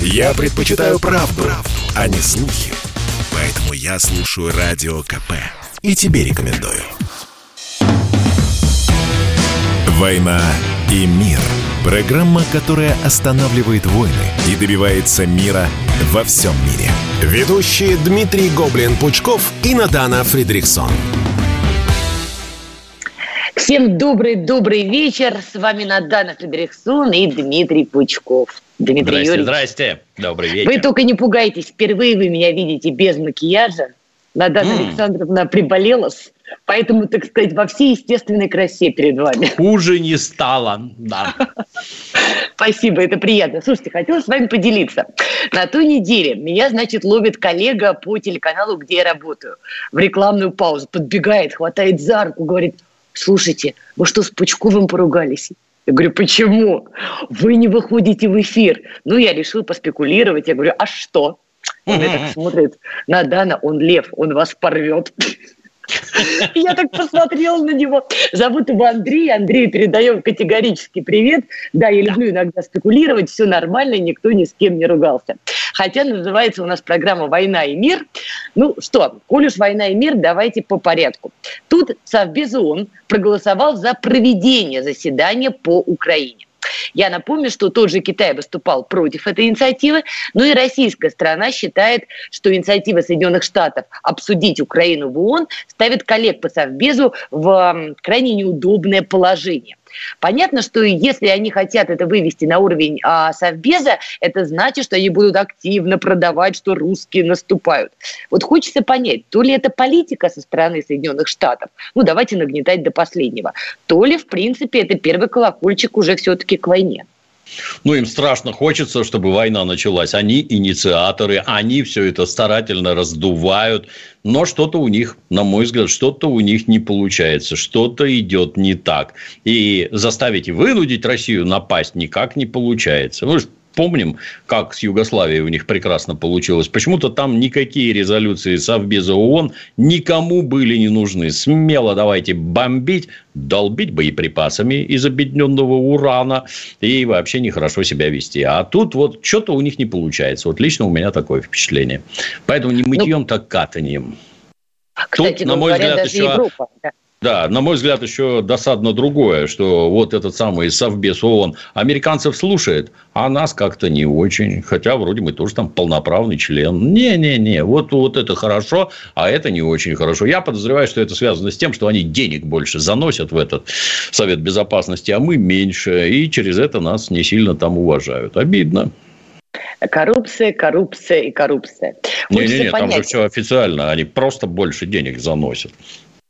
Я предпочитаю правду, правду, а не слухи. Поэтому я слушаю Радио КП. И тебе рекомендую. «Война и мир» – программа, которая останавливает войны и добивается мира во всем мире. Ведущие Дмитрий Гоблин-Пучков и Надана Фридриксон. Всем добрый-добрый вечер. С вами Надана Фредериксон и Дмитрий Пучков. Дмитрий здрасте, Юрьевич. здрасте. Добрый вечер. Вы только не пугайтесь. Впервые вы меня видите без макияжа. Надана mm. Александровна приболела, поэтому, так сказать, во всей естественной красе перед вами. Хуже не стало, да. Спасибо, это приятно. Слушайте, хотела с вами поделиться. На той неделе меня, значит, ловит коллега по телеканалу, где я работаю, в рекламную паузу. Подбегает, хватает за руку, говорит, слушайте, вы что, с Пучковым поругались? Я говорю, почему? Вы не выходите в эфир. Ну, я решил поспекулировать. Я говорю, а что? Он так смотрит на Дана, он лев, он вас порвет. Я так посмотрела на него. Зовут его Андрей. Андрей, передаем категорический привет. Да, я люблю иногда спекулировать. Все нормально, никто ни с кем не ругался. Хотя называется у нас программа «Война и мир». Ну что, коль уж «Война и мир», давайте по порядку. Тут Совбез ООН проголосовал за проведение заседания по Украине. Я напомню, что тот же Китай выступал против этой инициативы, но и российская сторона считает, что инициатива Соединенных Штатов обсудить Украину в ООН ставит коллег по Совбезу в крайне неудобное положение. Понятно, что если они хотят это вывести на уровень а, Совбеза, это значит, что они будут активно продавать, что русские наступают. Вот хочется понять, то ли это политика со стороны Соединенных Штатов, ну давайте нагнетать до последнего, то ли, в принципе, это первый колокольчик уже все-таки к войне. Ну, им страшно хочется, чтобы война началась. Они инициаторы, они все это старательно раздувают. Но что-то у них, на мой взгляд, что-то у них не получается. Что-то идет не так. И заставить и вынудить Россию напасть никак не получается. Вы же помним, как с Югославией у них прекрасно получилось. Почему-то там никакие резолюции Совбеза ООН никому были не нужны. Смело давайте бомбить, долбить боеприпасами из объединенного урана и вообще нехорошо себя вести. А тут вот что-то у них не получается. Вот лично у меня такое впечатление. Поэтому не мытьем, ну, так катанием. Кстати, тут, на мой взгляд, еще... Европа, да. Да, на мой взгляд, еще досадно другое, что вот этот самый Совбез ООН американцев слушает, а нас как-то не очень. Хотя, вроде мы тоже там полноправный член. Не-не-не, вот, вот это хорошо, а это не очень хорошо. Я подозреваю, что это связано с тем, что они денег больше заносят в этот Совет Безопасности, а мы меньше. И через это нас не сильно там уважают. Обидно. Коррупция, коррупция и коррупция. Не-не-не, там же все официально. Они просто больше денег заносят.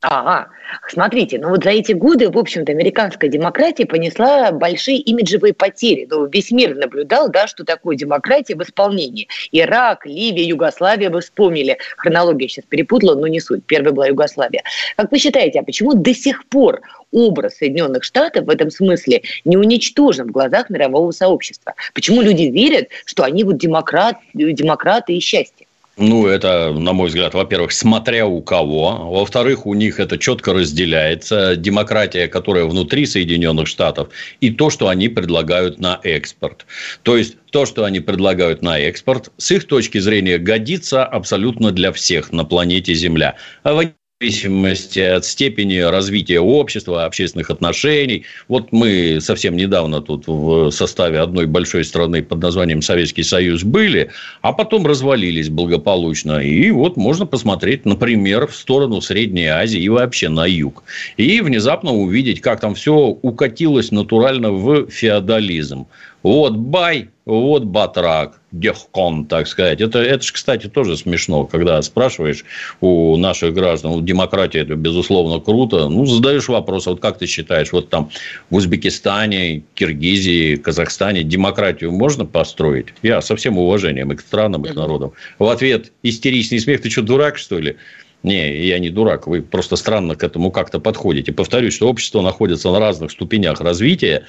Ага, смотрите, ну вот за эти годы, в общем-то, американская демократия понесла большие имиджевые потери. Ну, весь мир наблюдал, да, что такое демократия в исполнении. Ирак, Ливия, Югославия, вы вспомнили. Хронология сейчас перепутала, но не суть. Первая была Югославия. Как вы считаете, а почему до сих пор образ Соединенных Штатов в этом смысле не уничтожен в глазах мирового сообщества? Почему люди верят, что они вот демократ, демократы и счастье? Ну, это, на мой взгляд, во-первых, смотря у кого. Во-вторых, у них это четко разделяется. Демократия, которая внутри Соединенных Штатов, и то, что они предлагают на экспорт. То есть, то, что они предлагают на экспорт, с их точки зрения, годится абсолютно для всех на планете Земля. А зависимости от степени развития общества, общественных отношений. Вот мы совсем недавно тут в составе одной большой страны под названием Советский Союз были, а потом развалились благополучно. И вот можно посмотреть, например, в сторону Средней Азии и вообще на юг. И внезапно увидеть, как там все укатилось натурально в феодализм. Вот бай, вот батрак, дехкон, так сказать. Это, это же, кстати, тоже смешно, когда спрашиваешь у наших граждан, вот демократия это, безусловно, круто. Ну, задаешь вопрос, вот как ты считаешь, вот там в Узбекистане, Киргизии, Казахстане демократию можно построить? Я со всем уважением и к странам, и к народам. В ответ истеричный смех, ты что, дурак, что ли? Не, я не дурак, вы просто странно к этому как-то подходите. Повторюсь, что общество находится на разных ступенях развития.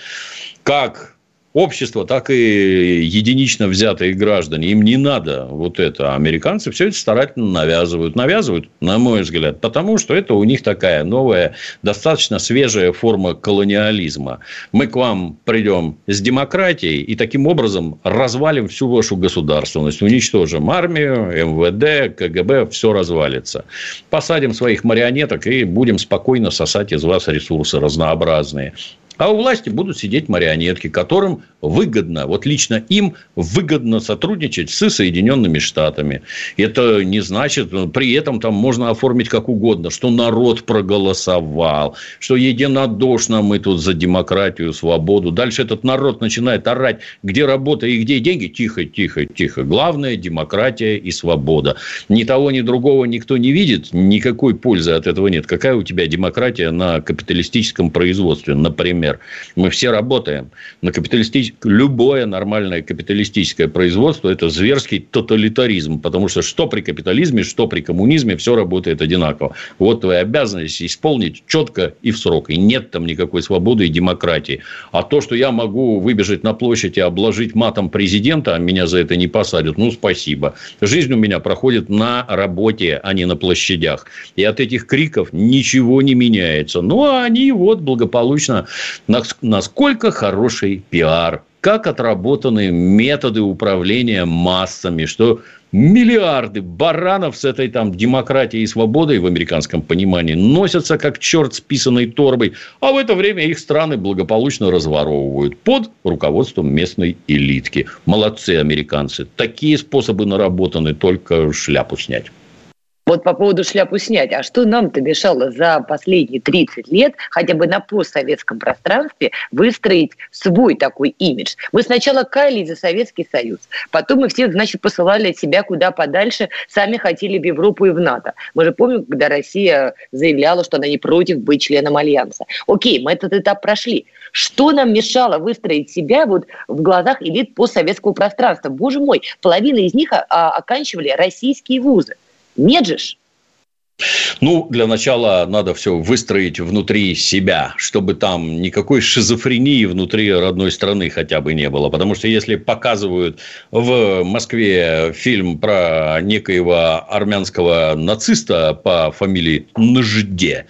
Как общество, так и единично взятые граждане. Им не надо вот это. А американцы все это старательно навязывают. Навязывают, на мой взгляд, потому что это у них такая новая, достаточно свежая форма колониализма. Мы к вам придем с демократией и таким образом развалим всю вашу государственность. Уничтожим армию, МВД, КГБ, все развалится. Посадим своих марионеток и будем спокойно сосать из вас ресурсы разнообразные. А у власти будут сидеть марионетки, которым выгодно, вот лично им выгодно сотрудничать с Соединенными Штатами. Это не значит, при этом там можно оформить как угодно, что народ проголосовал, что единодушно мы тут за демократию, свободу. Дальше этот народ начинает орать, где работа и где деньги. Тихо, тихо, тихо. Главное – демократия и свобода. Ни того, ни другого никто не видит, никакой пользы от этого нет. Какая у тебя демократия на капиталистическом производстве, например? Мы все работаем на капиталистическом любое нормальное капиталистическое производство – это зверский тоталитаризм. Потому что что при капитализме, что при коммунизме, все работает одинаково. Вот твоя обязанность исполнить четко и в срок. И нет там никакой свободы и демократии. А то, что я могу выбежать на площадь и обложить матом президента, а меня за это не посадят, ну, спасибо. Жизнь у меня проходит на работе, а не на площадях. И от этих криков ничего не меняется. Ну, а они вот благополучно, насколько хороший пиар как отработаны методы управления массами, что миллиарды баранов с этой там демократией и свободой в американском понимании носятся как черт с писаной торбой, а в это время их страны благополучно разворовывают под руководством местной элитки. Молодцы американцы. Такие способы наработаны, только шляпу снять. Вот по поводу шляпу снять. А что нам-то мешало за последние 30 лет хотя бы на постсоветском пространстве выстроить свой такой имидж? Мы сначала каялись за Советский Союз. Потом мы всех, значит, посылали от себя куда подальше. Сами хотели в Европу и в НАТО. Мы же помним, когда Россия заявляла, что она не против быть членом Альянса. Окей, мы этот этап прошли. Что нам мешало выстроить себя вот в глазах элит постсоветского пространства? Боже мой, половина из них а, оканчивали российские вузы. Нет же ж. Ну, для начала надо все выстроить внутри себя, чтобы там никакой шизофрении внутри родной страны хотя бы не было. Потому что если показывают в Москве фильм про некоего армянского нациста по фамилии Нжде,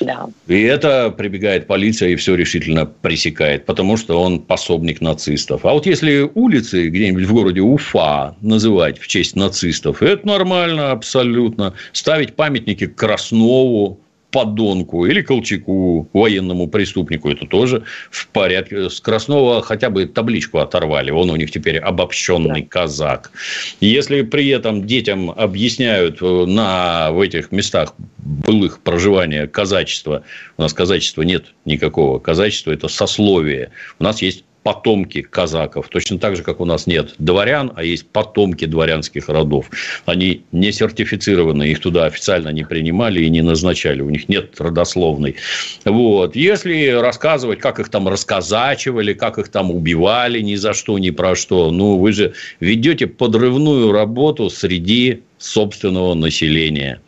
да. и это прибегает полиция и все решительно пресекает, потому что он пособник нацистов. А вот если улицы где-нибудь в городе Уфа называть в честь нацистов, это нормально абсолютно. Ставить память памятники Краснову, подонку или Колчаку, военному преступнику, это тоже в порядке. С Краснова хотя бы табличку оторвали. Он у них теперь обобщенный да. казак. Если при этом детям объясняют э, на, в этих местах былых проживания казачества, у нас казачества нет никакого. Казачество – это сословие. У нас есть потомки казаков. Точно так же, как у нас нет дворян, а есть потомки дворянских родов. Они не сертифицированы, их туда официально не принимали и не назначали. У них нет родословной. Вот. Если рассказывать, как их там расказачивали, как их там убивали ни за что, ни про что, ну, вы же ведете подрывную работу среди собственного населения.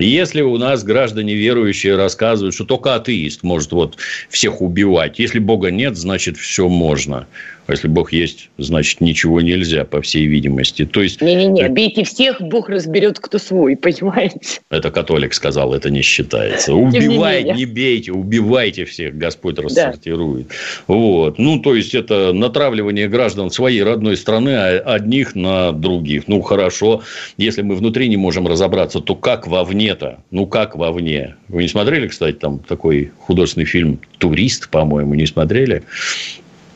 Если у нас граждане верующие рассказывают, что только атеист может вот всех убивать, если Бога нет, значит все можно. А если Бог есть, значит, ничего нельзя, по всей видимости. То есть... Не-не-не, бейте всех, Бог разберет, кто свой, понимаете? Это католик сказал, это не считается. Убивай, не, бейте, убивайте всех, Господь рассортирует. Да. Вот. Ну, то есть, это натравливание граждан своей родной страны а одних на других. Ну, хорошо. Если мы внутри не можем разобраться, то как вовне-то? Ну, как вовне? Вы не смотрели, кстати, там такой художественный фильм «Турист», по-моему, не смотрели?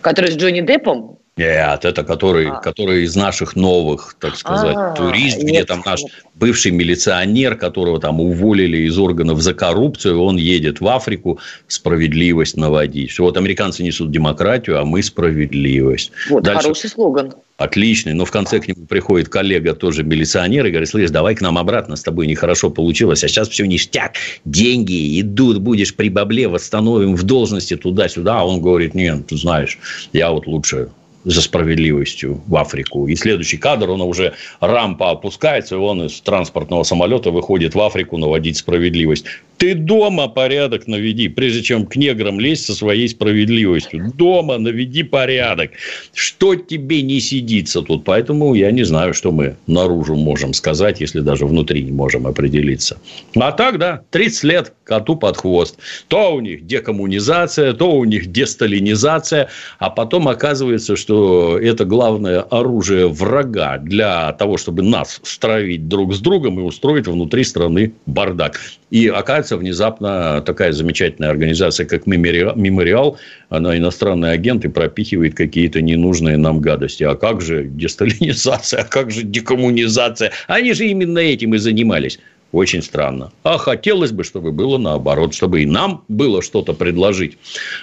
Который с Джонни Деппом? Нет, это который, а. который из наших новых, так сказать, а, турист, где нет, там наш бывший милиционер, которого там уволили из органов за коррупцию, он едет в Африку справедливость наводить. Все, вот американцы несут демократию, а мы справедливость. Вот Дальше... хороший слоган. Отличный. Но в конце к нему приходит коллега, тоже милиционер, и говорит, слышь, давай к нам обратно, с тобой нехорошо получилось, а сейчас все ништяк, деньги идут, будешь при бабле, восстановим в должности туда-сюда. А он говорит, нет, ты знаешь, я вот лучше за справедливостью в Африку. И следующий кадр, он уже рампа опускается, и он из транспортного самолета выходит в Африку наводить справедливость. Ты дома порядок наведи, прежде чем к неграм лезть со своей справедливостью. Дома наведи порядок. Что тебе не сидится тут? Поэтому я не знаю, что мы наружу можем сказать, если даже внутри не можем определиться. А так, да, 30 лет коту под хвост. То у них декоммунизация, то у них десталинизация, а потом оказывается, что это главное оружие врага для того, чтобы нас стравить друг с другом и устроить внутри страны бардак. И оказывается, внезапно такая замечательная организация, как Мемориал, она иностранный агент и пропихивает какие-то ненужные нам гадости. А как же десталинизация, а как же декоммунизация? Они же именно этим и занимались. Очень странно. А хотелось бы, чтобы было наоборот, чтобы и нам было что-то предложить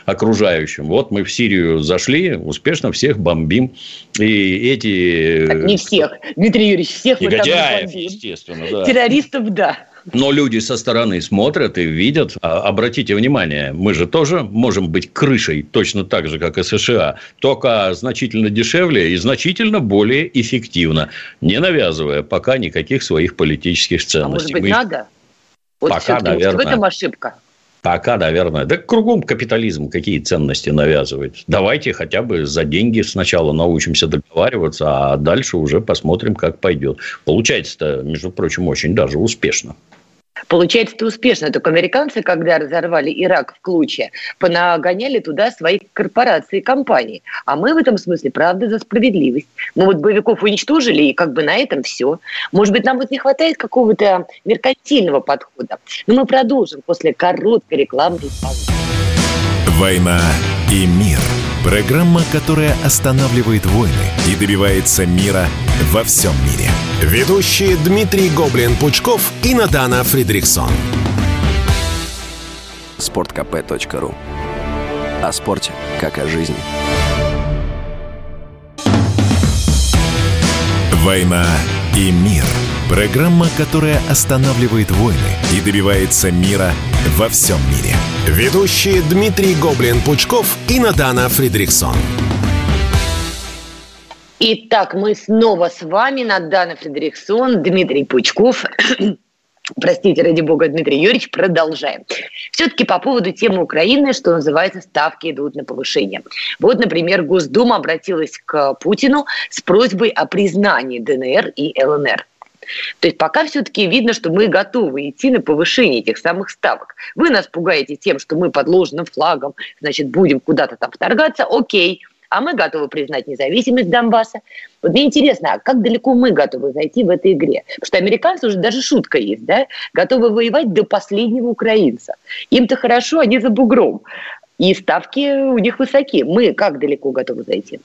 окружающим. Вот мы в Сирию зашли, успешно всех бомбим. И эти... Так, не всех. Дмитрий Юрьевич, всех мы там бомбим. естественно, да. Террористов, да. Но люди со стороны смотрят и видят. А, обратите внимание, мы же тоже можем быть крышей точно так же, как и США, только значительно дешевле и значительно более эффективно, не навязывая пока никаких своих политических ценностей. А может быть, мы... надо? Вот пока, наверное. в этом ошибка. Пока, наверное. Да кругом капитализм какие ценности навязывает. Давайте хотя бы за деньги сначала научимся договариваться, а дальше уже посмотрим, как пойдет. Получается-то, между прочим, очень даже успешно. Получается-то успешно. Только американцы, когда разорвали Ирак в Клуче, понагоняли туда свои корпорации и компании. А мы в этом смысле, правда, за справедливость. Мы вот боевиков уничтожили, и как бы на этом все. Может быть, нам вот не хватает какого-то меркантильного подхода. Но мы продолжим после короткой рекламной паузы. «Война и мир» – программа, которая останавливает войны и добивается мира во всем мире. Ведущие Дмитрий Гоблин-Пучков и Надана Фридриксон. Спорткп.ру О спорте, как о жизни. «Война и мир» – программа, которая останавливает войны и добивается мира во всем мире. Ведущие Дмитрий Гоблин-Пучков и Надана Фридриксон. Итак, мы снова с вами, Надана Фредериксон, Дмитрий Пучков. Простите, ради бога, Дмитрий Юрьевич, продолжаем. Все-таки по поводу темы Украины, что называется, ставки идут на повышение. Вот, например, Госдума обратилась к Путину с просьбой о признании ДНР и ЛНР. То есть пока все-таки видно, что мы готовы идти на повышение этих самых ставок. Вы нас пугаете тем, что мы под ложным флагом, значит, будем куда-то там вторгаться, окей, а мы готовы признать независимость Донбасса. Вот мне интересно, а как далеко мы готовы зайти в этой игре? Потому что американцы уже даже шутка есть, да, готовы воевать до последнего украинца. Им-то хорошо, они за бугром. И ставки у них высоки. Мы как далеко готовы зайти?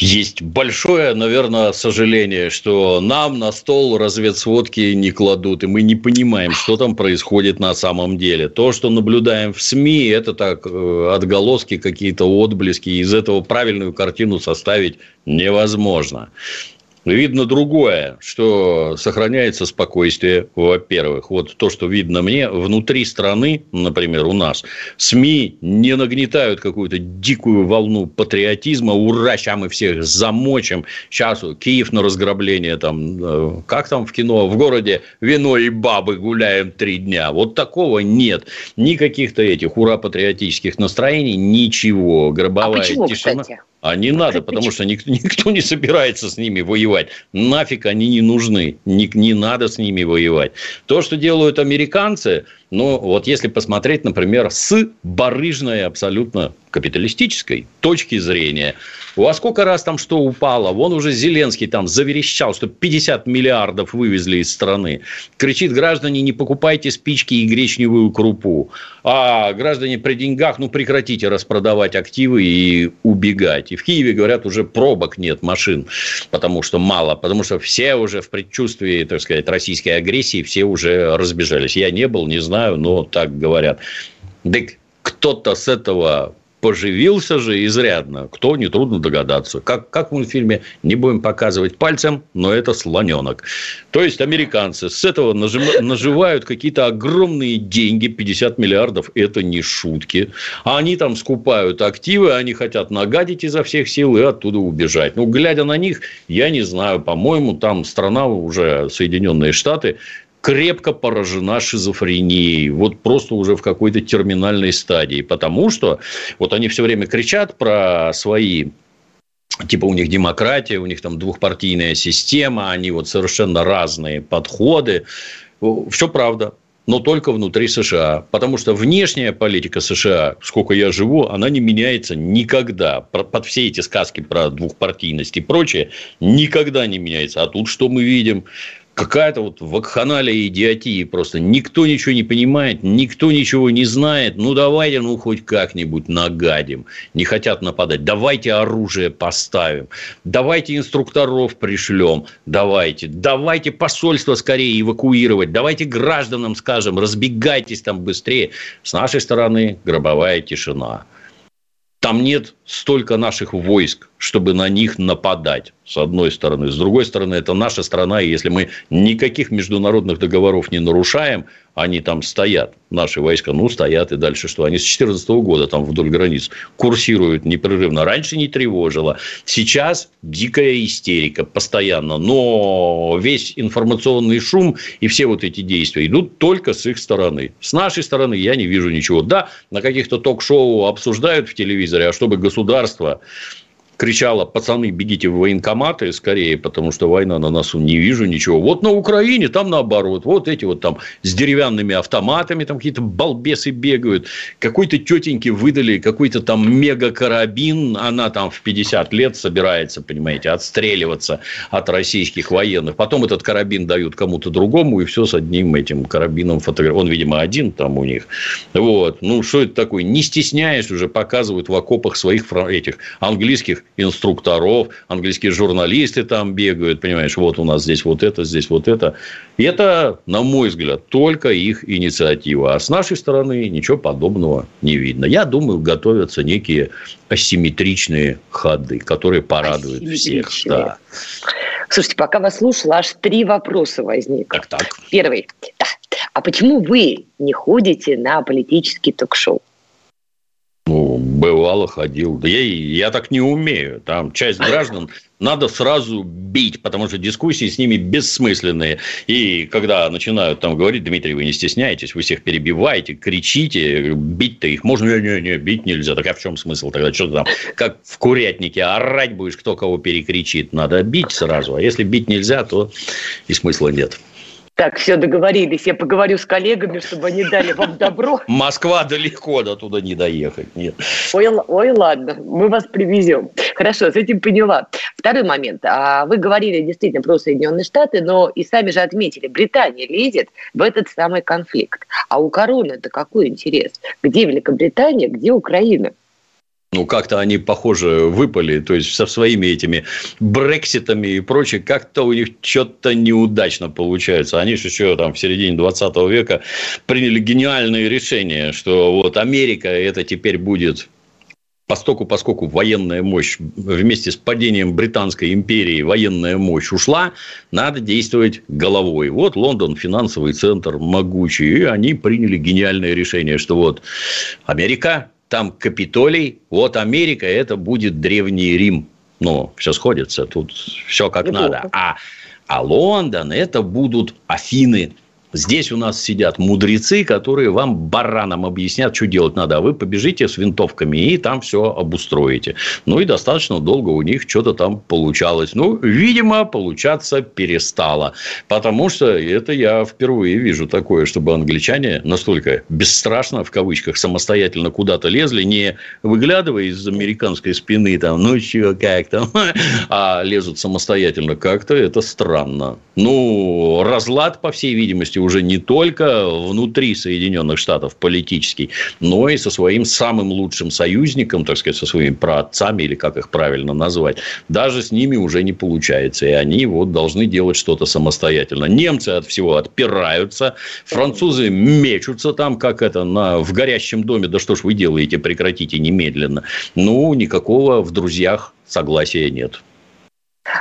Есть большое, наверное, сожаление, что нам на стол разведсводки не кладут, и мы не понимаем, что там происходит на самом деле. То, что наблюдаем в СМИ, это так э, отголоски, какие-то отблески. Из этого правильную картину составить невозможно. Видно другое, что сохраняется спокойствие, во-первых. Вот то, что видно мне, внутри страны, например, у нас, СМИ не нагнетают какую-то дикую волну патриотизма. Ура, сейчас мы всех замочим. Сейчас Киев на разграбление, там, э, как там в кино, в городе вино и бабы гуляем три дня. Вот такого нет. Никаких-то этих ура-патриотических настроений, ничего. Гробовая а почему, тишина. Кстати? А не надо, потому что никто, никто не собирается с ними воевать. Нафиг они не нужны. Не, не надо с ними воевать. То, что делают американцы, ну, вот если посмотреть, например, с барыжной абсолютно капиталистической точки зрения. У вас сколько раз там что упало? Вон уже Зеленский там заверещал, что 50 миллиардов вывезли из страны. Кричит, граждане, не покупайте спички и гречневую крупу. А граждане при деньгах, ну, прекратите распродавать активы и убегать. И в Киеве, говорят, уже пробок нет машин, потому что мало. Потому что все уже в предчувствии, так сказать, российской агрессии, все уже разбежались. Я не был, не знаю знаю, но так говорят. Да кто-то с этого поживился же изрядно. Кто, нетрудно догадаться. Как, как в мультфильме, не будем показывать пальцем, но это слоненок. То есть, американцы с этого нажим, наживают какие-то огромные деньги, 50 миллиардов, это не шутки. А они там скупают активы, они хотят нагадить изо всех сил и оттуда убежать. Ну, глядя на них, я не знаю, по-моему, там страна уже, Соединенные Штаты, крепко поражена шизофренией. Вот просто уже в какой-то терминальной стадии. Потому что вот они все время кричат про свои типа у них демократия, у них там двухпартийная система, они вот совершенно разные подходы. Все правда но только внутри США. Потому что внешняя политика США, сколько я живу, она не меняется никогда. Под все эти сказки про двухпартийность и прочее никогда не меняется. А тут что мы видим? Какая-то вот вакханалия идиотии просто. Никто ничего не понимает, никто ничего не знает. Ну, давайте, ну, хоть как-нибудь нагадим. Не хотят нападать. Давайте оружие поставим. Давайте инструкторов пришлем. Давайте. Давайте посольство скорее эвакуировать. Давайте гражданам скажем, разбегайтесь там быстрее. С нашей стороны гробовая тишина. Там нет столько наших войск, чтобы на них нападать, с одной стороны. С другой стороны, это наша страна, и если мы никаких международных договоров не нарушаем, они там стоят, наши войска, ну, стоят и дальше что? Они с 2014 года там вдоль границ курсируют непрерывно. Раньше не тревожило. Сейчас дикая истерика постоянно. Но весь информационный шум и все вот эти действия идут только с их стороны. С нашей стороны я не вижу ничего. Да, на каких-то ток-шоу обсуждают в телевизоре, а чтобы государство государство кричала, пацаны, бегите в военкоматы скорее, потому что война на носу, не вижу ничего. Вот на Украине там наоборот, вот эти вот там с деревянными автоматами, там какие-то балбесы бегают. Какой-то тетеньке выдали какой-то там мега-карабин, она там в 50 лет собирается, понимаете, отстреливаться от российских военных. Потом этот карабин дают кому-то другому, и все с одним этим карабином фотографируют. Он, видимо, один там у них. Вот. Ну, что это такое? Не стесняясь уже показывают в окопах своих этих английских инструкторов, английские журналисты там бегают, понимаешь, вот у нас здесь вот это, здесь вот это. И это, на мой взгляд, только их инициатива. А с нашей стороны ничего подобного не видно. Я думаю, готовятся некие асимметричные ходы, которые порадуют всех. Да. Слушайте, пока вас слушала, аж три вопроса возникло. Так, так. Первый. Да. А почему вы не ходите на политический ток-шоу? Ну, бывало ходил. Да я, я так не умею. Там часть граждан надо сразу бить, потому что дискуссии с ними бессмысленные. И когда начинают там говорить, Дмитрий, вы не стесняетесь, вы всех перебиваете, кричите, бить-то их можно, не, не, не, бить нельзя. Так а в чем смысл тогда? Что там, как в курятнике, орать будешь, кто кого перекричит. Надо бить сразу. А если бить нельзя, то и смысла нет. Так, все, договорились. Я поговорю с коллегами, чтобы они дали вам добро. Москва далеко, до туда не доехать. Нет. Ой, ой, ладно, мы вас привезем. Хорошо, с этим поняла. Второй момент. А вы говорили действительно про Соединенные Штаты, но и сами же отметили, Британия лезет в этот самый конфликт. А у короны это какой интерес? Где Великобритания, где Украина? Ну, как-то они, похоже, выпали, то есть со своими этими брекситами и прочее, как-то у них что-то неудачно получается. Они же еще там в середине 20 века приняли гениальное решение, что вот Америка это теперь будет постоку, поскольку военная мощь вместе с падением Британской империи военная мощь ушла, надо действовать головой. Вот Лондон финансовый центр могучий, и они приняли гениальное решение, что вот Америка там Капитолий, вот Америка, это будет Древний Рим. Ну, все сходится, тут все как Неплохо. надо. А, а Лондон, это будут Афины, Здесь у нас сидят мудрецы, которые вам баранам объяснят, что делать надо. А вы побежите с винтовками и там все обустроите. Ну, и достаточно долго у них что-то там получалось. Ну, видимо, получаться перестало. Потому что это я впервые вижу такое, чтобы англичане настолько бесстрашно, в кавычках, самостоятельно куда-то лезли, не выглядывая из американской спины, там, ну, что, как там, а лезут самостоятельно. Как-то это странно. Ну, разлад, по всей видимости, отчасти уже не только внутри Соединенных Штатов политический, но и со своим самым лучшим союзником, так сказать, со своими праотцами, или как их правильно назвать, даже с ними уже не получается. И они вот должны делать что-то самостоятельно. Немцы от всего отпираются, французы мечутся там, как это, на, в горящем доме. Да что ж вы делаете, прекратите немедленно. Ну, никакого в друзьях согласия нет.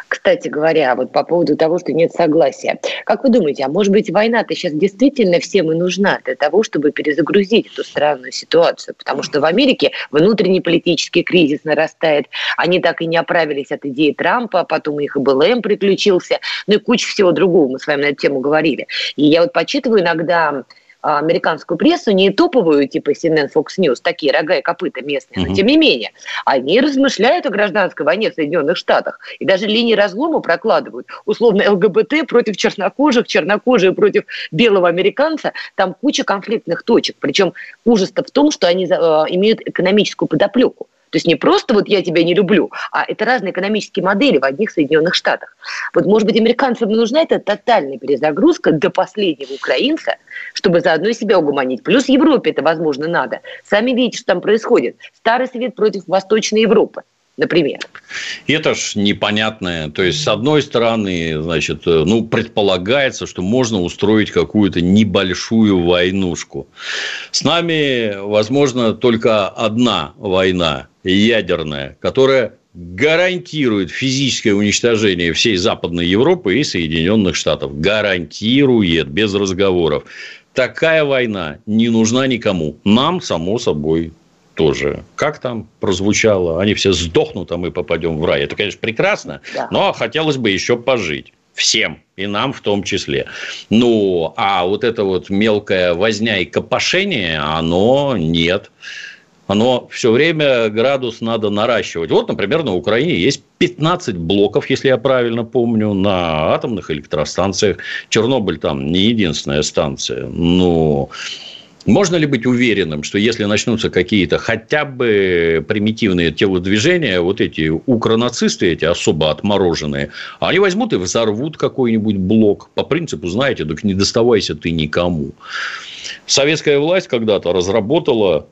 Кстати говоря, вот по поводу того, что нет согласия. Как вы думаете, а может быть война-то сейчас действительно всем и нужна для того, чтобы перезагрузить эту странную ситуацию? Потому что в Америке внутренний политический кризис нарастает. Они так и не оправились от идеи Трампа, потом у них и БЛМ приключился, ну и куча всего другого, мы с вами на эту тему говорили. И я вот почитываю иногда американскую прессу, не топовую, типа CNN, Fox News, такие рога и копыта местные, но тем не менее, они размышляют о гражданской войне в Соединенных Штатах и даже линии разлома прокладывают. Условно, ЛГБТ против чернокожих, чернокожие против белого американца, там куча конфликтных точек. Причем ужас-то в том, что они э, имеют экономическую подоплеку. То есть не просто вот я тебя не люблю, а это разные экономические модели в одних Соединенных Штатах. Вот, может быть, американцам нужна эта тотальная перезагрузка до последнего украинца, чтобы заодно себя угомонить. Плюс Европе это, возможно, надо. Сами видите, что там происходит. Старый свет против Восточной Европы например. Это ж непонятное. То есть, с одной стороны, значит, ну, предполагается, что можно устроить какую-то небольшую войнушку. С нами, возможно, только одна война ядерная, которая гарантирует физическое уничтожение всей Западной Европы и Соединенных Штатов. Гарантирует, без разговоров. Такая война не нужна никому. Нам, само собой, тоже. Как там прозвучало? Они все сдохнут, а мы попадем в рай. Это, конечно, прекрасно, да. но хотелось бы еще пожить. Всем, и нам в том числе. Ну, а вот это вот мелкое возня и копошение, оно нет оно все время градус надо наращивать. Вот, например, на Украине есть 15 блоков, если я правильно помню, на атомных электростанциях. Чернобыль там не единственная станция. Но можно ли быть уверенным, что если начнутся какие-то хотя бы примитивные телодвижения, вот эти укронацисты, эти особо отмороженные, они возьмут и взорвут какой-нибудь блок по принципу, знаете, так не доставайся ты никому. Советская власть когда-то разработала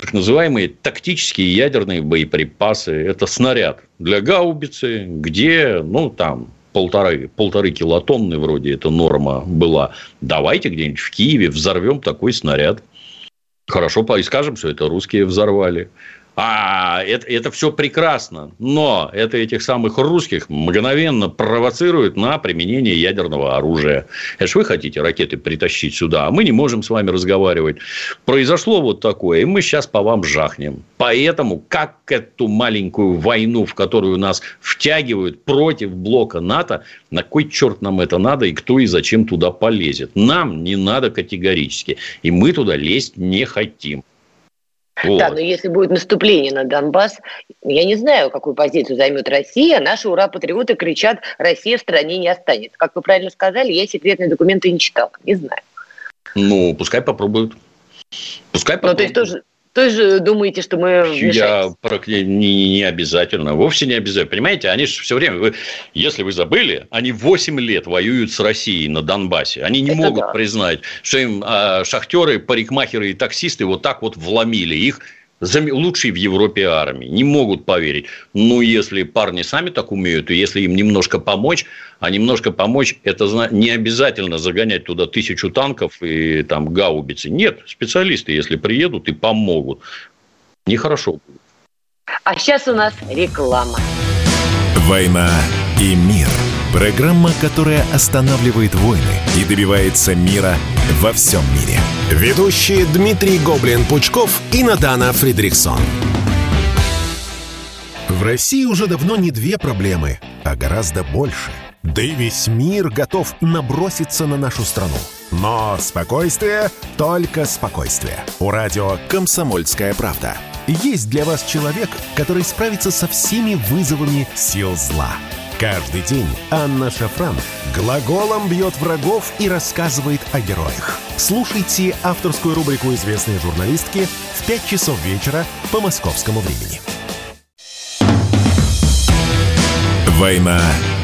так называемые тактические ядерные боеприпасы. Это снаряд для гаубицы, где, ну, там, полторы, полторы килотонны вроде эта норма была. Давайте где-нибудь в Киеве взорвем такой снаряд. Хорошо, и скажем, что это русские взорвали. А это, это все прекрасно, но это этих самых русских мгновенно провоцирует на применение ядерного оружия. Это ж вы хотите ракеты притащить сюда, а мы не можем с вами разговаривать. Произошло вот такое, и мы сейчас по вам жахнем. Поэтому, как эту маленькую войну, в которую нас втягивают против блока НАТО, на кой черт нам это надо и кто и зачем туда полезет? Нам не надо категорически. И мы туда лезть не хотим. Вот. Да, но если будет наступление на Донбасс, я не знаю, какую позицию займет Россия. Наши ура-патриоты кричат, Россия в стране не останется. Как вы правильно сказали, я секретные документы не читал, не знаю. Ну, пускай попробуют. Пускай попробуют. Ну, то есть тоже, тоже думаете, что мы вмешаемся? Я не, не обязательно, вовсе не обязательно. Понимаете, они же все время, вы, если вы забыли, они 8 лет воюют с Россией на Донбассе. Они не Это могут да. признать, что им а, шахтеры, парикмахеры и таксисты вот так вот вломили их лучшей в Европе армии. Не могут поверить. Ну, если парни сами так умеют, и если им немножко помочь, а немножко помочь, это не обязательно загонять туда тысячу танков и там гаубицы. Нет, специалисты, если приедут и помогут. Нехорошо будет. А сейчас у нас реклама. «Война и мир». Программа, которая останавливает войны и добивается мира во всем мире. Ведущие Дмитрий Гоблин-Пучков и Надана Фридриксон. В России уже давно не две проблемы, а гораздо больше. Да и весь мир готов наброситься на нашу страну. Но спокойствие, только спокойствие. У радио «Комсомольская правда». Есть для вас человек, который справится со всеми вызовами сил зла – Каждый день Анна Шафран глаголом бьет врагов и рассказывает о героях. Слушайте авторскую рубрику известной журналистки в 5 часов вечера по московскому времени. «Война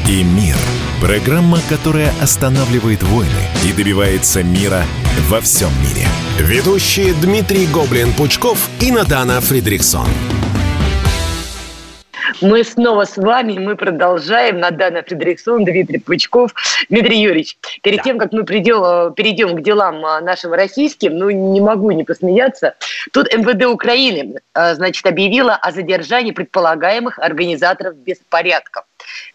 и мир» – программа, которая останавливает войны и добивается мира во всем мире. Ведущие Дмитрий Гоблин-Пучков и Надана Фридриксон. Мы снова с вами, мы продолжаем. Надана Фредериксон, Дмитрий Пучков. Дмитрий Юрьевич, перед да. тем, как мы придем, э, перейдем к делам э, нашим российским, ну, не могу не посмеяться. Тут МВД Украины, э, значит, объявила о задержании предполагаемых организаторов беспорядков.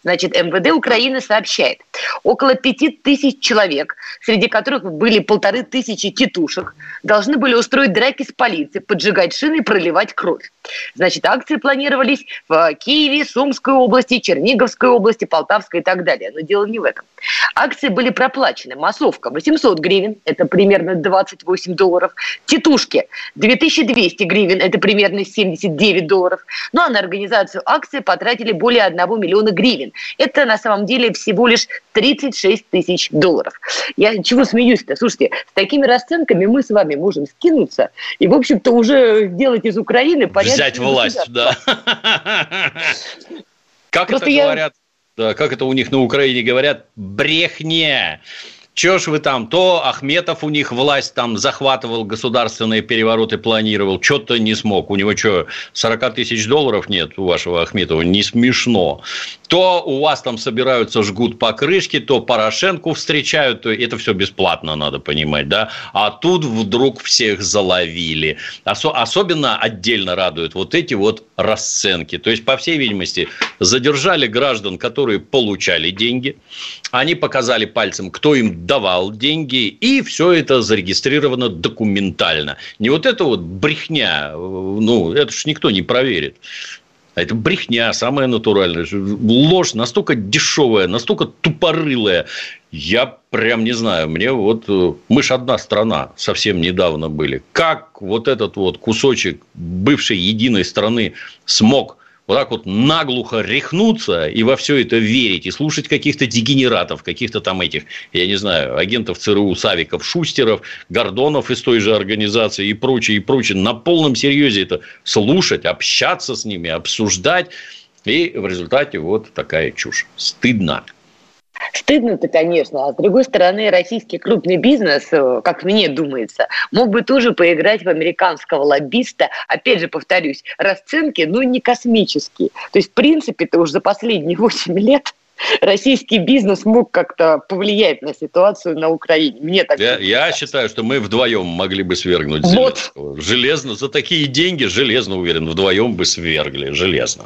Значит, МВД Украины сообщает, около пяти тысяч человек, среди которых были полторы тысячи тетушек, должны были устроить драки с полицией, поджигать шины и проливать кровь. Значит, акции планировались в Киеве, Сумской области, Черниговской области, Полтавской и так далее. Но дело не в этом. Акции были проплачены. Массовка 800 гривен, это примерно 28 долларов. Тетушки 2200 гривен, это примерно 79 долларов. Ну а на организацию акции потратили более 1 миллиона гривен. Это на самом деле всего лишь 36 тысяч долларов. Я чего смеюсь-то? Слушайте, с такими расценками мы с вами можем скинуться и, в общем-то, уже делать из Украины... Взять власть, да. Как это говорят? Да, как это у них на Украине говорят? Брехня. Чего ж вы там? То Ахметов у них власть там захватывал, государственные перевороты планировал, что-то не смог. У него что, 40 тысяч долларов нет у вашего Ахметова? Не смешно. То у вас там собираются, жгут покрышки, то Порошенку встречают, то это все бесплатно, надо понимать, да? А тут вдруг всех заловили. Ос- особенно отдельно радуют вот эти вот расценки. То есть, по всей видимости, задержали граждан, которые получали деньги. Они показали пальцем, кто им давал деньги, и все это зарегистрировано документально. Не вот это вот брехня, ну, это ж никто не проверит. А это брехня, самая натуральная. Ложь настолько дешевая, настолько тупорылая. Я прям не знаю. Мне вот... Э, мы ж одна страна совсем недавно были. Как вот этот вот кусочек бывшей единой страны смог вот так вот наглухо рехнуться и во все это верить, и слушать каких-то дегенератов, каких-то там этих, я не знаю, агентов ЦРУ, Савиков, Шустеров, Гордонов из той же организации и прочее, и прочее, на полном серьезе это слушать, общаться с ними, обсуждать, и в результате вот такая чушь. Стыдно. Стыдно-то, конечно. А с другой стороны, российский крупный бизнес, э, как мне думается, мог бы тоже поиграть в американского лоббиста. Опять же, повторюсь, расценки, ну, не космические. То есть, в принципе-то уже за последние 8 лет российский бизнес мог как-то повлиять на ситуацию на Украине. Мне так я, я считаю, что мы вдвоем могли бы свергнуть Зеленского. Вот. Железно, за такие деньги, железно уверен, вдвоем бы свергли, железно.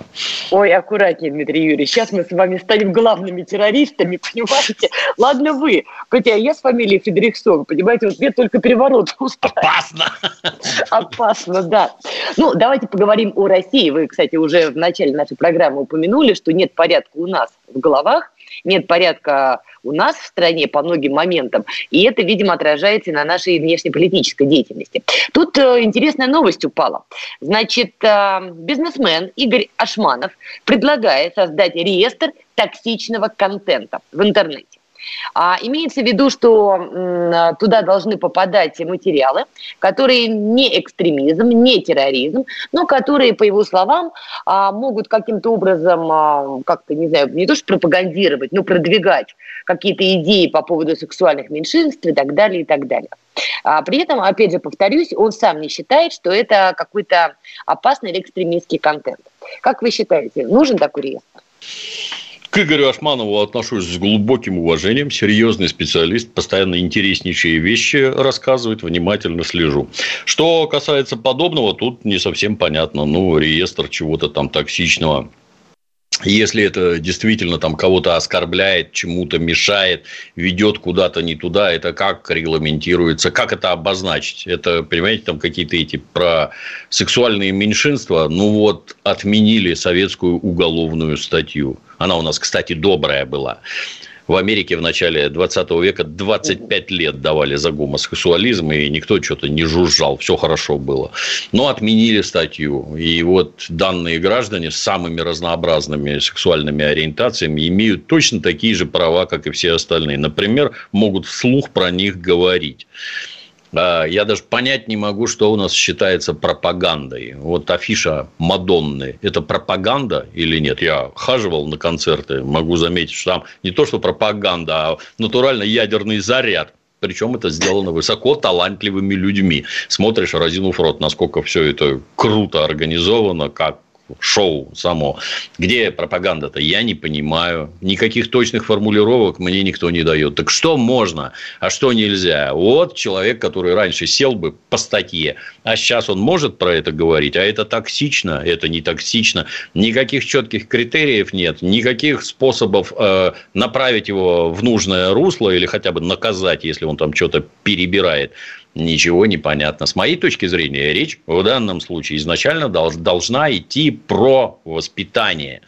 Ой, аккуратнее, Дмитрий Юрьевич, сейчас мы с вами станем главными террористами, понимаете? Ладно вы, хотя я с фамилией Федериксон, понимаете, вот мне только переворот устраивает. Опасно! Опасно, да. Ну, давайте поговорим о России. Вы, кстати, уже в начале нашей программы упомянули, что нет порядка у нас в головах, нет порядка у нас в стране по многим моментам, и это, видимо, отражается на нашей внешнеполитической деятельности. Тут э, интересная новость упала. Значит, э, бизнесмен Игорь Ашманов предлагает создать реестр токсичного контента в интернете. А имеется в виду, что туда должны попадать материалы, которые не экстремизм, не терроризм, но которые, по его словам, а, могут каким-то образом, а, как-то, не знаю, не то что пропагандировать, но продвигать какие-то идеи по поводу сексуальных меньшинств и так далее, и так далее. А при этом, опять же, повторюсь, он сам не считает, что это какой-то опасный или экстремистский контент. Как вы считаете, нужен такой реестр? К Игорю Ашманову отношусь с глубоким уважением. Серьезный специалист, постоянно интереснейшие вещи рассказывает, внимательно слежу. Что касается подобного, тут не совсем понятно. Ну, реестр чего-то там токсичного если это действительно там кого-то оскорбляет, чему-то мешает, ведет куда-то не туда, это как регламентируется, как это обозначить? Это, понимаете, там какие-то эти про сексуальные меньшинства, ну вот отменили советскую уголовную статью. Она у нас, кстати, добрая была в Америке в начале 20 века 25 лет давали за гомосексуализм, и никто что-то не жужжал, все хорошо было. Но отменили статью. И вот данные граждане с самыми разнообразными сексуальными ориентациями имеют точно такие же права, как и все остальные. Например, могут вслух про них говорить. А, я даже понять не могу, что у нас считается пропагандой. Вот афиша Мадонны – это пропаганда или нет? Я хаживал на концерты, могу заметить, что там не то, что пропаганда, а натурально ядерный заряд. Причем это сделано высоко талантливыми людьми. Смотришь, разинув рот, насколько все это круто организовано, как шоу само. Где пропаганда-то? Я не понимаю. Никаких точных формулировок мне никто не дает. Так что можно, а что нельзя? Вот человек, который раньше сел бы по статье, а сейчас он может про это говорить, а это токсично, это не токсично. Никаких четких критериев нет, никаких способов э, направить его в нужное русло или хотя бы наказать, если он там что-то перебирает ничего не понятно. С моей точки зрения, речь в данном случае изначально должна идти про воспитание.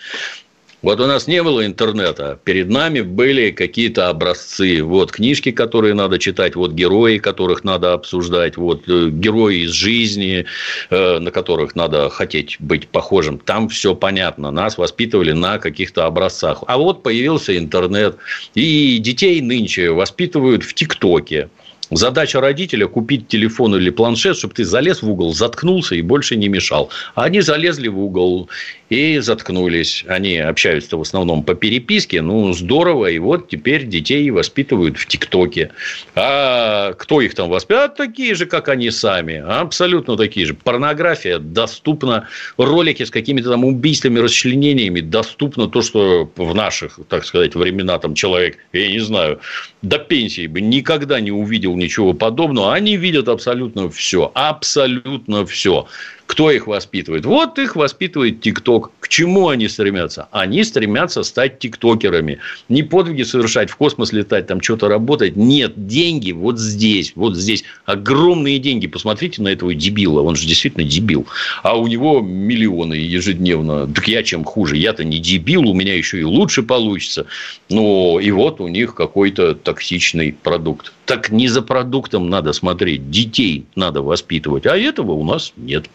Вот у нас не было интернета, перед нами были какие-то образцы. Вот книжки, которые надо читать, вот герои, которых надо обсуждать, вот э, герои из жизни, э, на которых надо хотеть быть похожим. Там все понятно. Нас воспитывали на каких-то образцах. А вот появился интернет, и детей нынче воспитывают в ТикТоке. Задача родителя купить телефон или планшет, чтобы ты залез в угол, заткнулся и больше не мешал. А они залезли в угол и заткнулись. Они общаются в основном по переписке. Ну, здорово. И вот теперь детей воспитывают в ТикТоке. А кто их там воспитывает? Такие же, как они сами. Абсолютно такие же. Порнография доступна. Ролики с какими-то там убийствами, расчленениями доступно. То, что в наших, так сказать, времена там человек, я не знаю, до пенсии бы никогда не увидел ничего подобного. Они видят абсолютно все. Абсолютно все. Кто их воспитывает? Вот их воспитывает ТикТок. К чему они стремятся? Они стремятся стать тиктокерами. Не подвиги совершать, в космос летать, там что-то работать. Нет, деньги вот здесь, вот здесь. Огромные деньги. Посмотрите на этого дебила. Он же действительно дебил. А у него миллионы ежедневно. Так я чем хуже? Я-то не дебил, у меня еще и лучше получится. Ну, и вот у них какой-то токсичный продукт. Так не за продуктом надо смотреть. Детей надо воспитывать. А этого у нас нет.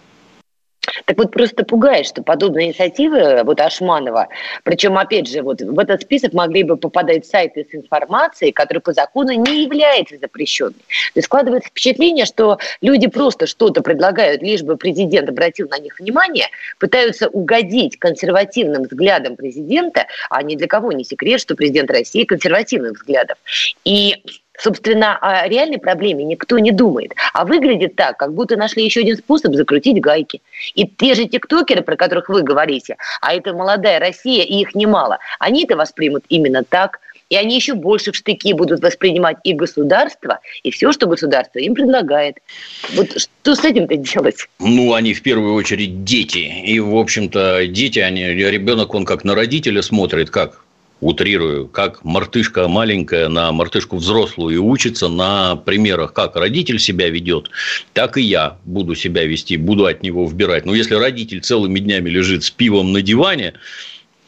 Так вот просто пугает, что подобные инициативы вот Ашманова, причем, опять же, вот в этот список могли бы попадать сайты с информацией, которая по закону не является запрещенной. То есть складывается впечатление, что люди просто что-то предлагают, лишь бы президент обратил на них внимание, пытаются угодить консервативным взглядам президента, а ни для кого не секрет, что президент России консервативных взглядов. И Собственно, о реальной проблеме никто не думает. А выглядит так, как будто нашли еще один способ закрутить гайки. И те же тиктокеры, про которых вы говорите, а это молодая Россия, и их немало, они это воспримут именно так. И они еще больше в штыки будут воспринимать и государство, и все, что государство им предлагает. Вот что с этим-то делать? Ну, они в первую очередь дети. И, в общем-то, дети, они, ребенок, он как на родителя смотрит, как утрирую, как мартышка маленькая на мартышку взрослую и учится на примерах, как родитель себя ведет, так и я буду себя вести, буду от него вбирать. Но если родитель целыми днями лежит с пивом на диване,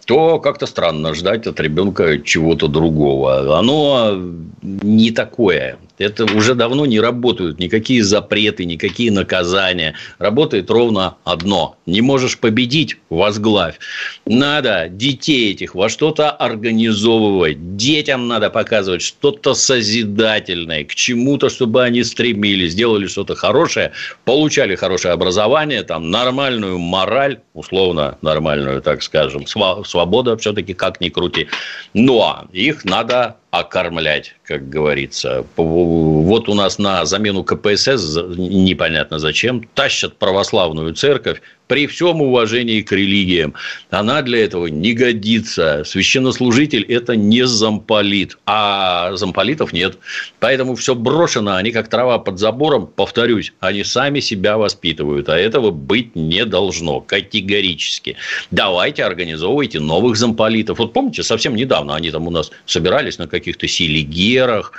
то как-то странно ждать от ребенка чего-то другого. Оно не такое. Это уже давно не работают никакие запреты, никакие наказания. Работает ровно одно. Не можешь победить – возглавь. Надо детей этих во что-то организовывать. Детям надо показывать что-то созидательное, к чему-то, чтобы они стремились, сделали что-то хорошее, получали хорошее образование, там, нормальную мораль, условно нормальную, так скажем, свобода все-таки как ни крути. Но их надо окормлять, как говорится. Вот у нас на замену КПСС, непонятно зачем, тащат православную церковь, при всем уважении к религиям. Она для этого не годится. Священнослужитель – это не замполит, а замполитов нет. Поэтому все брошено, они как трава под забором, повторюсь, они сами себя воспитывают, а этого быть не должно категорически. Давайте организовывайте новых замполитов. Вот помните, совсем недавно они там у нас собирались на каких-то селигерах,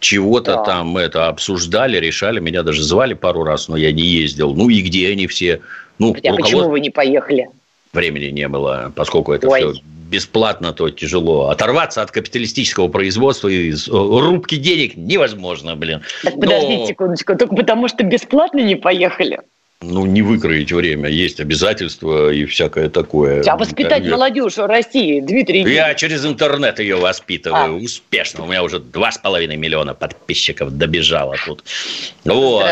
чего-то да. там это обсуждали, решали, меня даже звали пару раз, но я не ездил. Ну и где они все? Ну, а почему вы не поехали? Времени не было, поскольку это Ой. все бесплатно, то тяжело. Оторваться от капиталистического производства и рубки денег невозможно, блин. Так, Но... подождите секундочку, только потому что бесплатно не поехали? Ну, не выкроить время. Есть обязательства и всякое такое. А воспитать Там, молодежь в России, Дмитрий? Я через интернет ее воспитываю. А. Успешно. У меня уже два с половиной миллиона подписчиков добежало тут. Вот.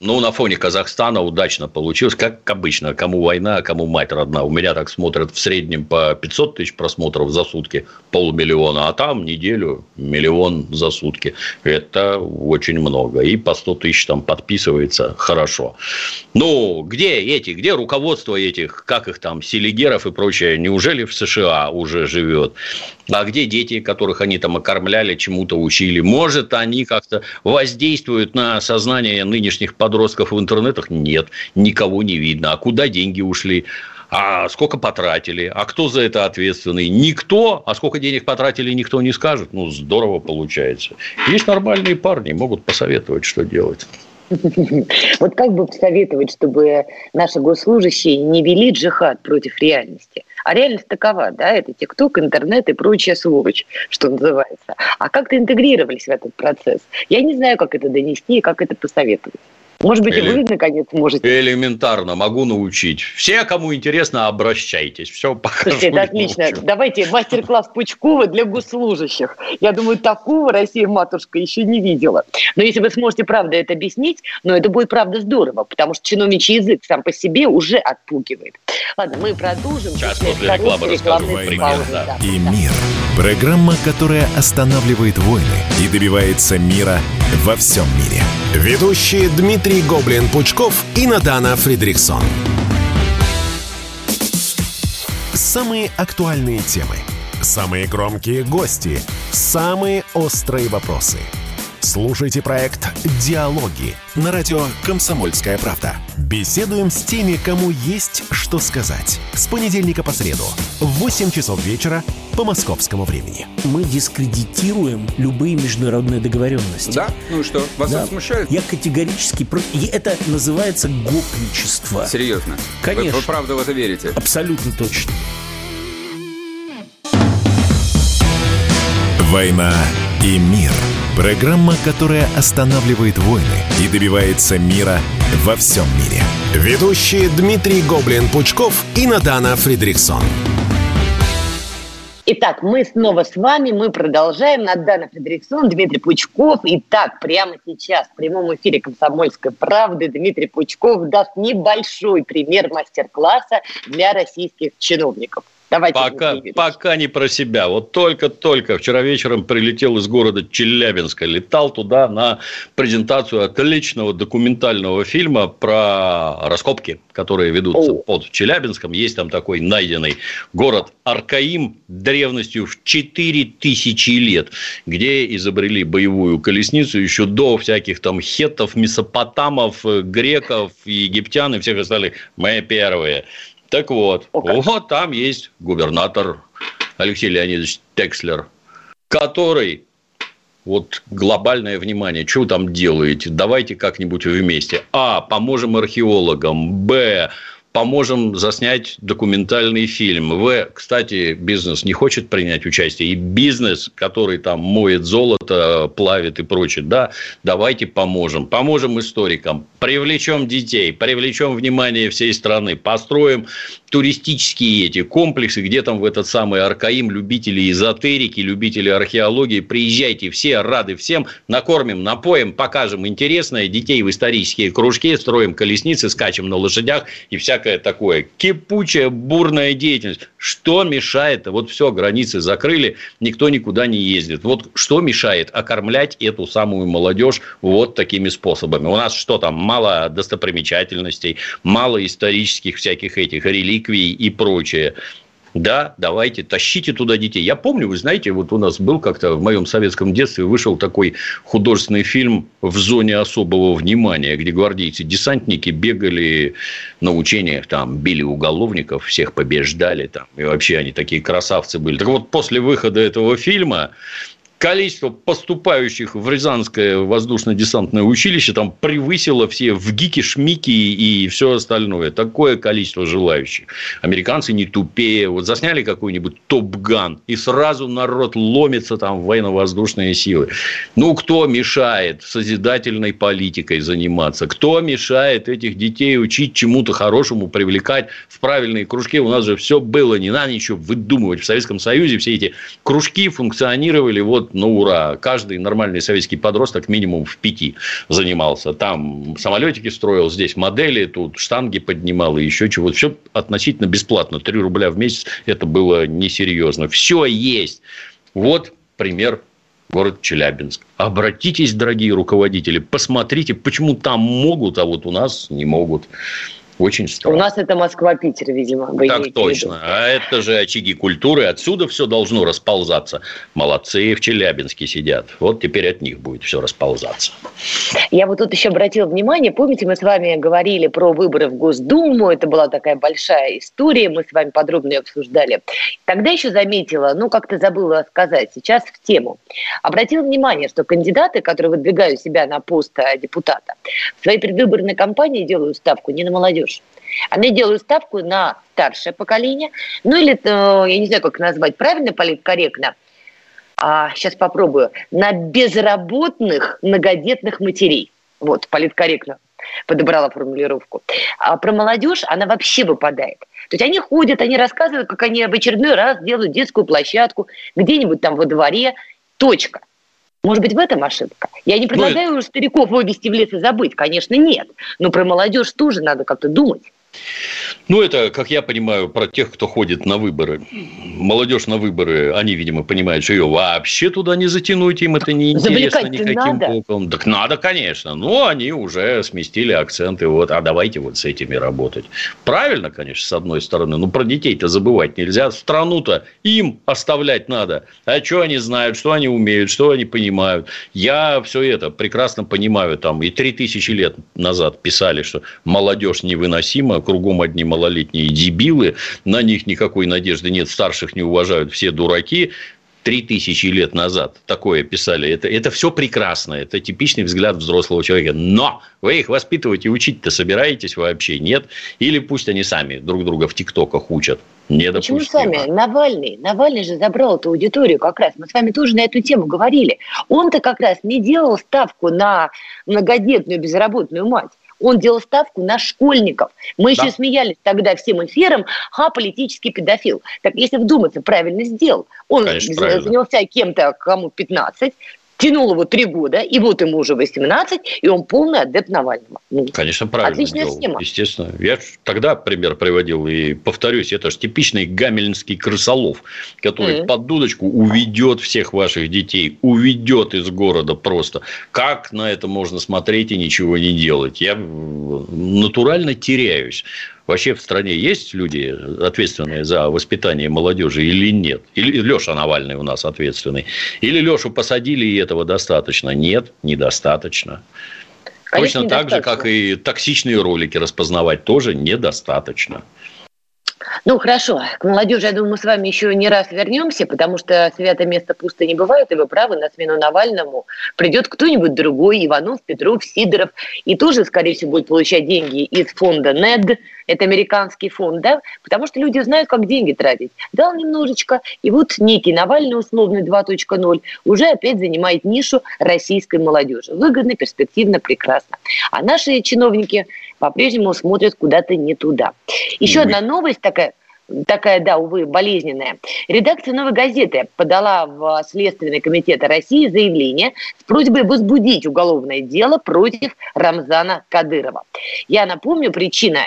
Ну, на фоне Казахстана удачно получилось. Как обычно. Кому война, кому мать родна. У меня так смотрят в среднем по 500 тысяч просмотров за сутки. Полмиллиона. А там неделю миллион за сутки. Это очень много. И по 100 тысяч там подписывается. Хорошо. Ну, Ну, где эти, где руководство этих, как их там, селигеров и прочее? Неужели в США уже живет? А где дети, которых они там окормляли, чему-то учили? Может, они как-то воздействуют на сознание нынешних подростков в интернетах? Нет, никого не видно. А куда деньги ушли? А сколько потратили? А кто за это ответственный? Никто. А сколько денег потратили, никто не скажет. Ну, здорово получается. Есть нормальные парни, могут посоветовать, что делать. Вот как бы посоветовать, чтобы наши госслужащие не вели джихад против реальности? А реальность такова, да, это ТикТок, интернет и прочая сволочь, что называется. А как-то интегрировались в этот процесс? Я не знаю, как это донести и как это посоветовать. Может быть, Эле... и вы, наконец, можете. Элементарно, могу научить. Все, кому интересно, обращайтесь. Все покажу. Слушайте, это отлично. Научу. Давайте мастер-класс Пучкова для госслужащих. Я думаю, такого Россия матушка еще не видела. Но если вы сможете, правда, это объяснить, но это будет, правда, здорово, потому что чиновничий язык сам по себе уже отпугивает. Ладно, мы продолжим. Сейчас после рекламы расскажу пример. Да. И мир. Программа, которая останавливает войны и добивается мира во всем мире. Ведущие Дмитрий Гоблин-Пучков и Натана Фридриксон. Самые актуальные темы, самые громкие гости, самые острые вопросы – Слушайте проект «Диалоги» на радио «Комсомольская правда». Беседуем с теми, кому есть что сказать. С понедельника по среду в 8 часов вечера по московскому времени. Мы дискредитируем любые международные договоренности. Да? Ну и что? Вас да. это смущает? Я категорически против. Это называется гопничество. Серьезно? Конечно. Вы, вы правда в это верите? Абсолютно точно. «Война и мир» – Программа, которая останавливает войны и добивается мира во всем мире. Ведущие Дмитрий Гоблин-Пучков и Натана Фридриксон. Итак, мы снова с вами, мы продолжаем. Надана Федриксон, Дмитрий Пучков. Итак, прямо сейчас в прямом эфире «Комсомольской правды» Дмитрий Пучков даст небольшой пример мастер-класса для российских чиновников. Давайте, пока, пока не про себя. Вот только-только вчера вечером прилетел из города Челябинска, летал туда на презентацию отличного документального фильма про раскопки, которые ведутся О. под Челябинском. Есть там такой найденный город Аркаим древностью в 4000 лет, где изобрели боевую колесницу еще до всяких там хетов, месопотамов, греков, египтян и всех остальных. Мы первые. Так вот, О, вот там есть губернатор Алексей Леонидович Текслер, который вот глобальное внимание, что вы там делаете, давайте как-нибудь вместе. А, поможем археологам. Б, поможем заснять документальный фильм. В, кстати, бизнес не хочет принять участие. И бизнес, который там моет золото, плавит и прочее, да, давайте поможем. Поможем историкам, привлечем детей, привлечем внимание всей страны, построим туристические эти комплексы, где там в этот самый Аркаим любители эзотерики, любители археологии, приезжайте, все рады всем, накормим, напоим, покажем интересное, детей в исторические кружки, строим колесницы, скачем на лошадях и всякое такое. Кипучая, бурная деятельность. Что мешает? Вот все, границы закрыли, никто никуда не ездит. Вот что мешает окормлять эту самую молодежь вот такими способами? У нас что там, мало достопримечательностей, мало исторических всяких этих реликвий и прочее. Да, давайте, тащите туда детей. Я помню, вы знаете, вот у нас был как-то в моем советском детстве вышел такой художественный фильм «В зоне особого внимания», где гвардейцы-десантники бегали на учениях, там, били уголовников, всех побеждали, там, и вообще они такие красавцы были. Так вот, после выхода этого фильма количество поступающих в Рязанское воздушно-десантное училище там превысило все в гики, шмики и все остальное. Такое количество желающих. Американцы не тупее. Вот засняли какой-нибудь топ-ган, и сразу народ ломится там в военно-воздушные силы. Ну, кто мешает созидательной политикой заниматься? Кто мешает этих детей учить чему-то хорошему, привлекать в правильные кружки? У нас же все было, не надо ничего выдумывать. В Советском Союзе все эти кружки функционировали вот на ура. Каждый нормальный советский подросток минимум в пяти занимался. Там самолетики строил, здесь модели, тут штанги поднимал и еще чего-то. Все относительно бесплатно. три рубля в месяц это было несерьезно. Все есть. Вот пример город Челябинск. Обратитесь, дорогие руководители, посмотрите, почему там могут, а вот у нас не могут. Очень странно. У нас это Москва-Питер, видимо. Вы так точно. А это же очаги культуры. Отсюда все должно расползаться. Молодцы в Челябинске сидят. Вот теперь от них будет все расползаться. Я вот тут еще обратила внимание. Помните, мы с вами говорили про выборы в Госдуму. Это была такая большая история. Мы с вами подробно ее обсуждали. Тогда еще заметила, ну, как-то забыла сказать, сейчас в тему. Обратила внимание, что кандидаты, которые выдвигают себя на пост э, депутата, в своей предвыборной кампании делают ставку не на молодежь, молодежь. Они делают ставку на старшее поколение, ну или, э, я не знаю, как назвать правильно, политкорректно, а, сейчас попробую, на безработных многодетных матерей. Вот, политкорректно подобрала формулировку. А про молодежь она вообще выпадает. То есть они ходят, они рассказывают, как они в очередной раз делают детскую площадку где-нибудь там во дворе. Точка. Может быть, в этом ошибка? Я не предлагаю ну, стариков вывести в лес и забыть, конечно, нет. Но про молодежь тоже надо как-то думать. Ну, это, как я понимаю, про тех, кто ходит на выборы. Молодежь на выборы, они, видимо, понимают, что ее вообще туда не затянуть, им это не интересно никаким боком. Так надо, конечно. Но они уже сместили акценты. Вот, а давайте вот с этими работать. Правильно, конечно, с одной стороны. Но про детей-то забывать нельзя. Страну-то им оставлять надо. А что они знают, что они умеют, что они понимают. Я все это прекрасно понимаю. Там и три тысячи лет назад писали, что молодежь невыносима, кругом одни малолетние дебилы, на них никакой надежды нет, старших не уважают, все дураки три тысячи лет назад такое писали. Это, это все прекрасно. Это типичный взгляд взрослого человека. Но вы их воспитывать и учить-то собираетесь вообще? Нет? Или пусть они сами друг друга в ТикТоках учат? Почему сами? Навальный. Навальный же забрал эту аудиторию как раз. Мы с вами тоже на эту тему говорили. Он-то как раз не делал ставку на многодетную безработную мать он делал ставку на школьников. Мы да. еще смеялись тогда всем эфиром, ха, политический педофил. Так если вдуматься, правильно сделал. Он Конечно, занялся кем-то, кому 15, тянул его три года, и вот ему уже 18, и он полный адепт Навального. Ну, Конечно, правильно Отличная сделал, схема. Естественно. Я тогда пример приводил, и повторюсь, это же типичный гамельнский крысолов, который mm-hmm. под дудочку уведет всех ваших детей, уведет из города просто. Как на это можно смотреть и ничего не делать? Я натурально теряюсь. Вообще в стране есть люди, ответственные за воспитание молодежи или нет? Или Леша Навальный у нас ответственный? Или Лешу посадили, и этого достаточно? Нет, недостаточно. Конечно, Точно так же, как и токсичные ролики распознавать тоже недостаточно. Ну, хорошо. К молодежи, я думаю, мы с вами еще не раз вернемся, потому что свято место пусто не бывает, и вы правы, на смену Навальному придет кто-нибудь другой, Иванов, Петров, Сидоров, и тоже, скорее всего, будет получать деньги из фонда НЕД, это американский фонд, да, потому что люди знают, как деньги тратить. Дал немножечко, и вот некий Навальный, условный 2.0, уже опять занимает нишу российской молодежи. Выгодно, перспективно, прекрасно. А наши чиновники по-прежнему смотрят куда-то не туда. Еще одна новость такая, такая, да, увы, болезненная. Редакция «Новой газеты» подала в Следственный комитет России заявление с просьбой возбудить уголовное дело против Рамзана Кадырова. Я напомню, причина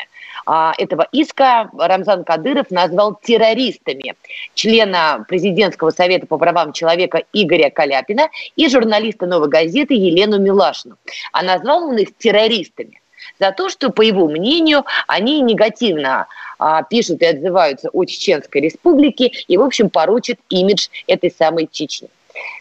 а, этого иска Рамзан Кадыров назвал террористами члена президентского совета по правам человека Игоря Каляпина и журналиста «Новой газеты» Елену Милашину. А назвал он их террористами за то, что, по его мнению, они негативно а, пишут и отзываются о Чеченской республике и, в общем, порочат имидж этой самой Чечни.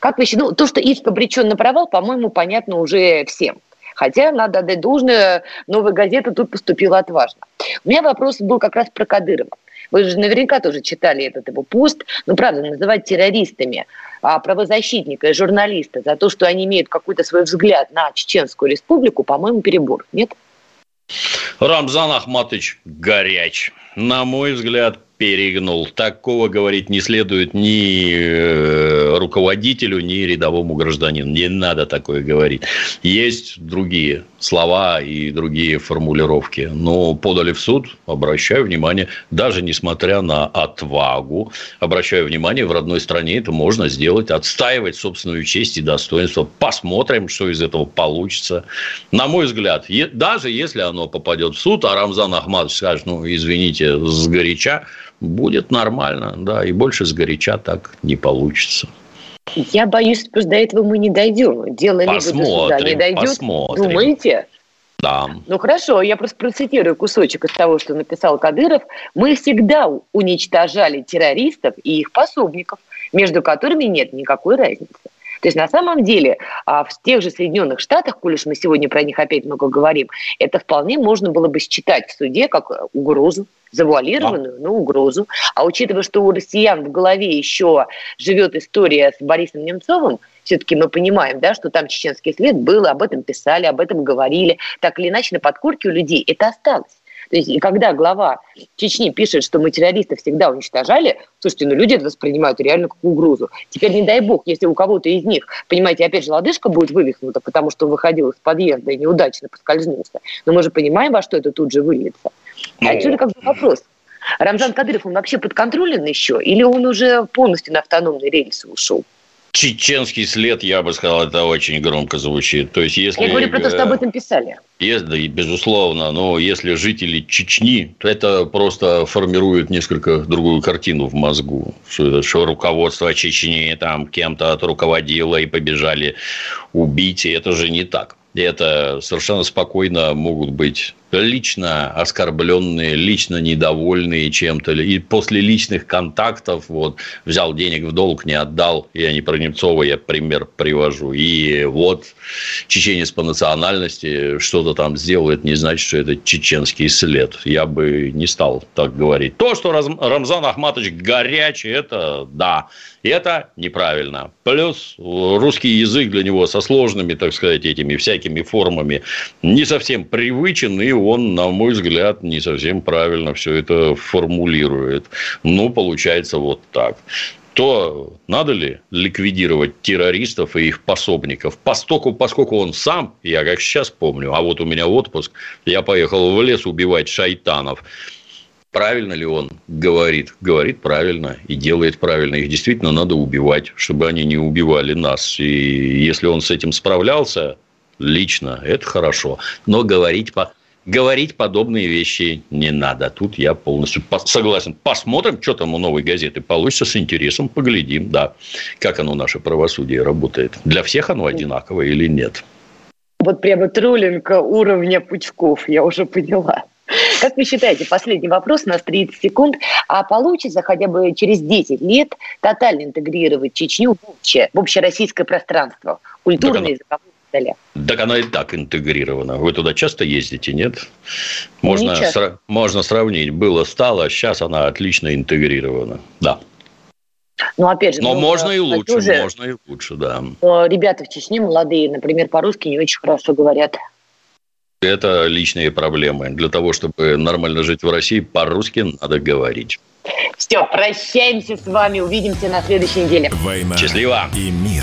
Как вы считаете, ну, то, что иск обречен на провал, по-моему, понятно уже всем. Хотя, надо отдать должное, новая газета тут поступила отважно. У меня вопрос был как раз про Кадырова. Вы же наверняка тоже читали этот его пост. Ну, правда, называть террористами а, правозащитника и журналиста за то, что они имеют какой-то свой взгляд на Чеченскую республику, по-моему, перебор. Нет? Рамзан Ахматович горяч. На мой взгляд, перегнул. Такого говорить не следует ни э, руководителю, ни рядовому гражданину. Не надо такое говорить. Есть другие слова и другие формулировки. Но подали в суд, обращаю внимание, даже несмотря на отвагу, обращаю внимание, в родной стране это можно сделать, отстаивать собственную честь и достоинство. Посмотрим, что из этого получится. На мой взгляд, даже если оно попадет в суд, а Рамзан Ахмадович скажет, ну, извините, сгоряча, будет нормально, да, и больше сгоряча так не получится. Я боюсь, что до этого мы не дойдем. Дело посмотрим, либо до суда не дойдет. Посмотрим. Думаете? Да. Ну хорошо, я просто процитирую кусочек из того, что написал Кадыров. Мы всегда уничтожали террористов и их пособников, между которыми нет никакой разницы. То есть на самом деле а, в тех же Соединенных Штатах, коль уж мы сегодня про них опять много говорим, это вполне можно было бы считать в суде как угрозу, завуалированную, но угрозу. А учитывая, что у россиян в голове еще живет история с Борисом Немцовым, все-таки мы понимаем, да, что там чеченский след был, об этом писали, об этом говорили. Так или иначе, на подкорке у людей это осталось. То есть, и когда глава Чечни пишет, что мы террористов всегда уничтожали, слушайте, ну люди это воспринимают реально как угрозу. Теперь, не дай бог, если у кого-то из них, понимаете, опять же, лодыжка будет вывихнута, потому что он выходил из подъезда и неудачно поскользнулся. Но мы же понимаем, во что это тут же выльется. А ну, отсюда как бы вопрос. Рамзан Кадыров, он вообще подконтролен еще? Или он уже полностью на автономные рельсы ушел? Чеченский след, я бы сказал, это очень громко звучит. То есть, если, я говорю про то, что об этом писали. Если, безусловно, но если жители Чечни, то это просто формирует несколько другую картину в мозгу. Что, это, что руководство Чечни там кем-то отруководило и побежали убить. И это же не так. Это совершенно спокойно могут быть лично оскорбленные, лично недовольные чем-то, и после личных контактов, вот, взял денег в долг, не отдал, я не про Немцова, я пример привожу, и вот чеченец по национальности что-то там сделал, это не значит, что это чеченский след, я бы не стал так говорить. То, что Рамзан Ахматович горячий, это да, это неправильно. Плюс русский язык для него со сложными, так сказать, этими всякими формами не совсем привычен, и он, на мой взгляд, не совсем правильно все это формулирует. Ну, получается вот так то надо ли ликвидировать террористов и их пособников? Постоку, поскольку он сам, я как сейчас помню, а вот у меня отпуск, я поехал в лес убивать шайтанов. Правильно ли он говорит? Говорит правильно и делает правильно. Их действительно надо убивать, чтобы они не убивали нас. И если он с этим справлялся лично, это хорошо. Но говорить по говорить подобные вещи не надо. Тут я полностью согласен. Посмотрим, что там у новой газеты получится, с интересом поглядим, да, как оно, наше правосудие, работает. Для всех оно одинаково или нет? Вот прямо троллинг уровня Пучков, я уже поняла. Как вы считаете, последний вопрос, у нас 30 секунд, а получится хотя бы через 10 лет тотально интегрировать Чечню в общее, в общероссийское пространство, культурное, языковое Далее. Так она и так интегрирована. Вы туда часто ездите, нет? Можно, не сра- можно сравнить. Было, стало, сейчас она отлично интегрирована. Да. Ну, опять же, Но ну, можно и лучше, уже, можно и лучше, да. Ребята в Чечне молодые, например, по-русски не очень хорошо говорят. Это личные проблемы. Для того, чтобы нормально жить в России, по-русски надо говорить. Все, прощаемся с вами, увидимся на следующей неделе. Война Счастливо. и мир.